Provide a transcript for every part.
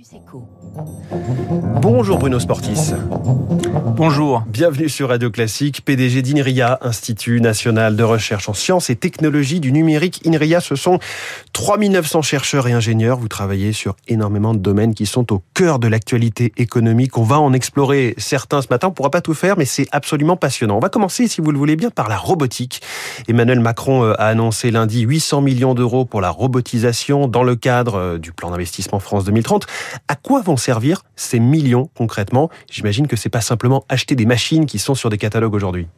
Campus Echo. Bonjour Bruno Sportis. Bonjour. Bienvenue sur Radio Classique, PDG d'INRIA, Institut National de Recherche en Sciences et Technologies du Numérique. INRIA, ce sont 3900 chercheurs et ingénieurs. Vous travaillez sur énormément de domaines qui sont au cœur de l'actualité économique. On va en explorer certains ce matin. On ne pourra pas tout faire, mais c'est absolument passionnant. On va commencer, si vous le voulez bien, par la robotique. Emmanuel Macron euh, a annoncé lundi 800 millions d'euros pour la robotisation dans le cadre euh, du plan d'investissement France 2030. À quoi vont servir ces millions concrètement? J'imagine que c'est pas simplement acheter des machines qui sont sur des catalogues aujourd'hui.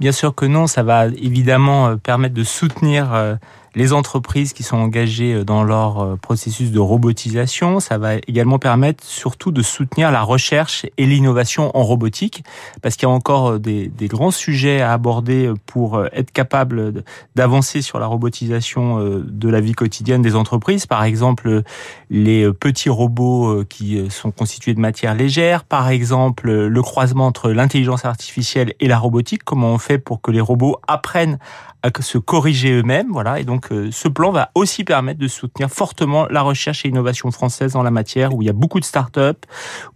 Bien sûr que non, ça va évidemment euh, permettre de soutenir les entreprises qui sont engagées euh, dans leur euh, processus de robotisation. Ça va également permettre surtout de soutenir la recherche et l'innovation en robotique, parce qu'il y a encore euh, des, grands sujets à aborder pour être capable d'avancer sur la robotisation de la vie quotidienne des entreprises. Par exemple, les petits robots qui sont constitués de matière légère. Par exemple, le croisement entre l'intelligence artificielle et la robotique. Comment on fait pour que les robots apprennent à se corriger eux-mêmes. Voilà. Et donc, euh, ce plan va aussi permettre de soutenir fortement la recherche et l'innovation française en la matière, où il y a beaucoup de start-up,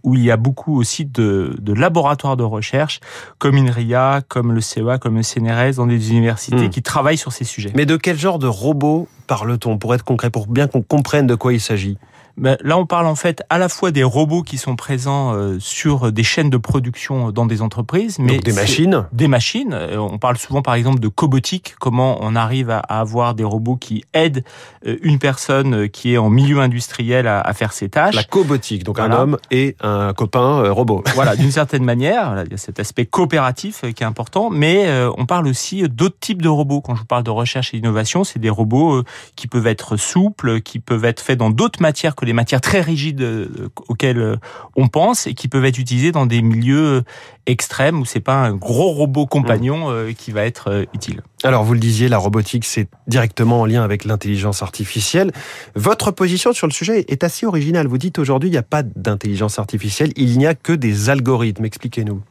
où il y a beaucoup aussi de, de laboratoires de recherche, comme INRIA, comme le CEA, comme le CNRS, dans des universités hmm. qui travaillent sur ces sujets. Mais de quel genre de robots parle-t-on, pour être concret, pour bien qu'on comprenne de quoi il s'agit? Ben, là, on parle en fait à la fois des robots qui sont présents euh, sur des chaînes de production dans des entreprises, mais des machines. Des machines. Euh, on parle souvent, par exemple, de cobotique. Comment on arrive à avoir des robots qui aident euh, une personne qui est en milieu industriel à faire ses tâches. La cobotique, donc un homme et un copain robot. Voilà, d'une certaine manière, il y a cet aspect coopératif qui est important, mais on parle aussi d'autres types de robots. Quand je vous parle de recherche et d'innovation, c'est des robots qui peuvent être souples, qui peuvent être faits dans d'autres matières que des matières très rigides euh, auxquelles euh, on pense et qui peuvent être utilisées dans des milieux extrêmes où c'est pas un gros robot compagnon mmh. euh, qui va être utile. Alors vous le disiez, la robotique c'est directement en lien avec l'intelligence artificielle. Votre position sur le sujet est assez originale. Vous dites aujourd'hui il n'y a pas d'intelligence artificielle, il n'y a que des algorithmes. Expliquez-nous.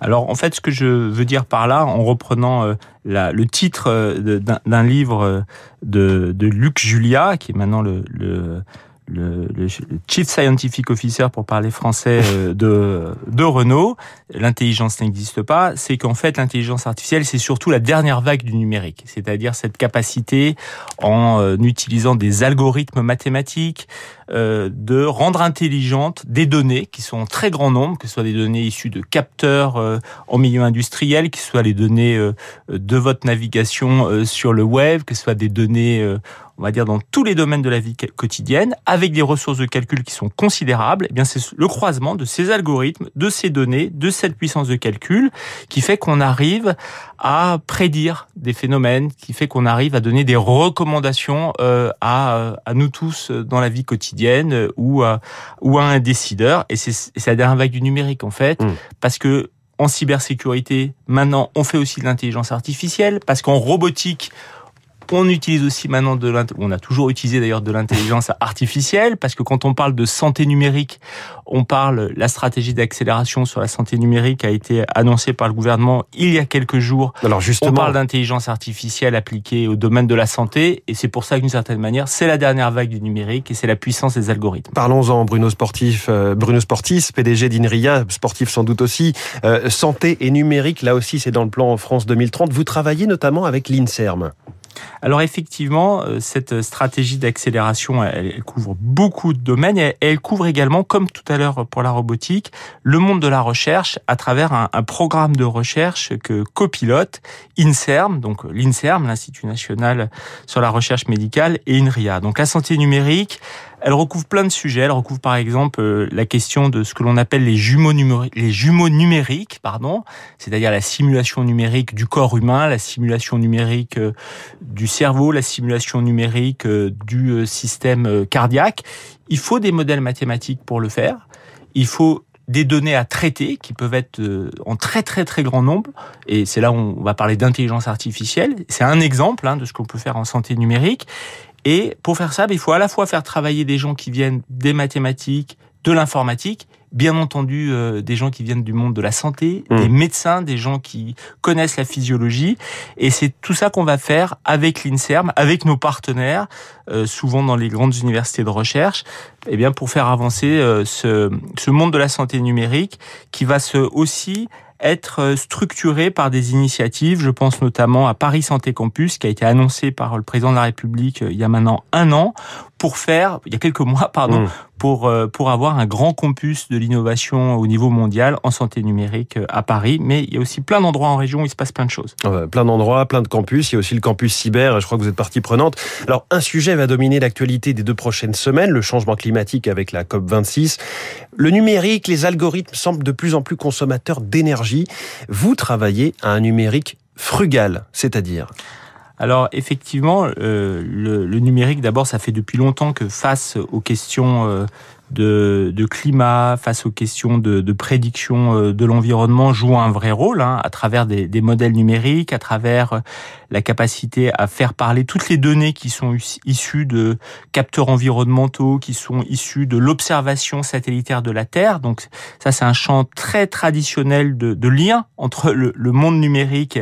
Alors en fait, ce que je veux dire par là, en reprenant le titre d'un livre de, Luc Julia, qui est maintenant le le, le, Chief Scientific Officer, pour parler français, euh, de, de Renault, l'intelligence n'existe pas, c'est qu'en fait l'intelligence artificielle, c'est surtout la dernière vague du numérique, c'est-à-dire cette capacité, en euh, utilisant des algorithmes mathématiques, euh, de rendre intelligentes des données qui sont en très grand nombre, que ce soit des données issues de capteurs en milieu industriel, que ce soit les données de votre navigation sur le web, que ce soit des données on va dire dans tous les domaines de la vie quotidienne, avec des ressources de calcul qui sont considérables, eh bien c'est le croisement de ces algorithmes, de ces données, de cette puissance de calcul qui fait qu'on arrive à prédire des phénomènes, qui fait qu'on arrive à donner des recommandations euh, à, à nous tous dans la vie quotidienne ou à, ou à un décideur. Et c'est la dernière vague du numérique en fait, mmh. parce que en cybersécurité, maintenant, on fait aussi de l'intelligence artificielle, parce qu'en robotique, on utilise aussi maintenant de on a toujours utilisé d'ailleurs de l'intelligence artificielle parce que quand on parle de santé numérique, on parle la stratégie d'accélération sur la santé numérique a été annoncée par le gouvernement il y a quelques jours. Alors justement, on parle d'intelligence artificielle appliquée au domaine de la santé et c'est pour ça qu'une certaine manière, c'est la dernière vague du numérique et c'est la puissance des algorithmes. Parlons-en Bruno Sportif, euh, Bruno Sportis, PDG d'Inria, sportif sans doute aussi. Euh, santé et numérique, là aussi c'est dans le plan France 2030. Vous travaillez notamment avec l'INSERM. Alors effectivement, euh, cette stratégie d'accélération, elle, couvre beaucoup de domaines et elle couvre également, comme tout à l'heure pour la robotique, le monde de la recherche à travers un, programme de recherche que copilote INSERM, donc l'INSERM, l'Institut national sur la recherche médicale, et INRIA. Donc la santé numérique, elle recouvre plein de sujets. Elle recouvre par exemple euh, la question de ce que l'on appelle les jumeaux, numériques, les jumeaux numériques, pardon, c'est-à-dire la simulation numérique du corps humain, la simulation numérique euh, du cerveau, la simulation numérique euh, du système cardiaque. Il faut des modèles mathématiques pour le faire. Il faut des données à traiter qui peuvent être en très très très grand nombre et c'est là où on va parler d'intelligence artificielle c'est un exemple hein, de ce qu'on peut faire en santé numérique et pour faire ça, il faut à la fois faire travailler des gens qui viennent des mathématiques, de l'informatique, bien entendu euh, des gens qui viennent du monde de la santé, Mmh. des médecins, des gens qui connaissent la physiologie. Et c'est tout ça qu'on va faire avec l'INSERM, avec nos partenaires, euh, souvent dans les grandes universités de recherche, eh bien pour faire avancer euh, ce, ce monde de la santé numérique qui va se aussi être euh, structuré par des initiatives. Je pense notamment à Paris Santé Campus, qui a été annoncé par le président de la République euh, il y a maintenant un an, pour faire, il y a quelques mois, pardon, Mmh. pour euh, pour avoir un grand campus de l'innovation au niveau mondial en santé numérique euh, à Paris. Mais il y a aussi plein d'endroits en région où il se passe plein de choses. Euh, plein d'endroits, plein de campus. Il y a aussi le campus cyber. Je crois que vous êtes partie prenante. Alors, un sujet va dominer l'actualité des deux prochaines semaines, le changement climatique avec la COP26. Le numérique, les algorithmes semblent de plus en plus consommateurs d'énergie. Vous travaillez à un numérique frugal, c'est-à-dire? Alors effectivement, euh, le, numérique, d'abord, ça fait depuis longtemps que face aux questions euh, de, de climat, face aux questions de, de prédiction euh, de l'environnement, joue un vrai rôle hein, à travers des, des modèles numériques, à travers euh, la capacité à faire parler toutes les données qui sont issues de capteurs environnementaux, qui sont issues de l'observation satellitaire de la Terre. Donc ça, c'est un champ très traditionnel de, de lien entre le, le monde numérique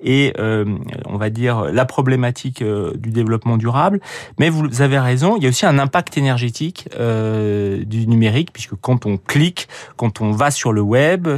et, euh, on va dire, la problématique euh, du développement durable. Mais vous avez raison, il y a aussi un impact énergétique euh, du numérique, puisque quand on clique, quand on va sur le web,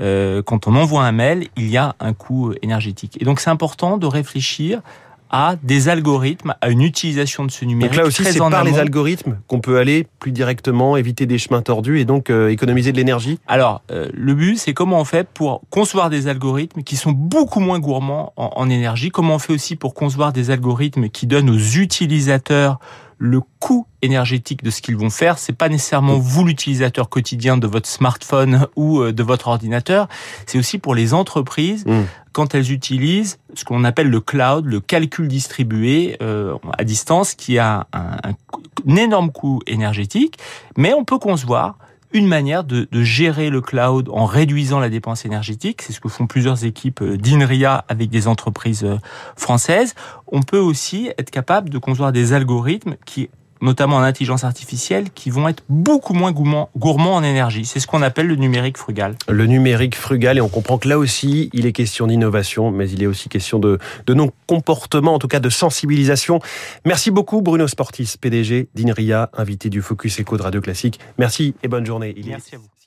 euh, quand on envoie un mail, il y a un coût énergétique. Et donc c'est important de réfléchir à des algorithmes, à une utilisation de ce numérique Donc là aussi, c'est par les algorithmes qu'on peut aller plus directement, éviter des chemins tordus et donc euh, économiser de l'énergie. Alors, euh, le but, c'est comment on fait pour concevoir des algorithmes qui sont beaucoup moins gourmands en, en énergie. Comment on fait aussi pour concevoir des algorithmes qui donnent aux utilisateurs le coût énergétique de ce qu'ils vont faire. C'est pas nécessairement vous l'utilisateur quotidien de votre smartphone ou euh, de votre ordinateur. C'est aussi pour les entreprises Mm. quand elles utilisent ce qu'on appelle le cloud, le calcul distribué euh, à distance, qui a un, un coût- un énorme coût énergétique. Mais on peut concevoir une manière de, de gérer le cloud en réduisant la dépense énergétique. C'est ce que font plusieurs équipes euh, d'INRIA avec des entreprises euh, françaises. On peut aussi être capable de concevoir des algorithmes qui notamment en intelligence artificielle, qui vont être beaucoup moins gourmands, en énergie. C'est ce qu'on appelle le numérique frugal. Le numérique frugal, et on comprend que là aussi, il est question d'innovation, mais il est aussi question de, de non-comportement, en tout cas de sensibilisation. Merci beaucoup Bruno Sportis, PDG d'INRIA, invité du Focus Echo de Radio Classique. Merci et bonne journée. Merci à vous.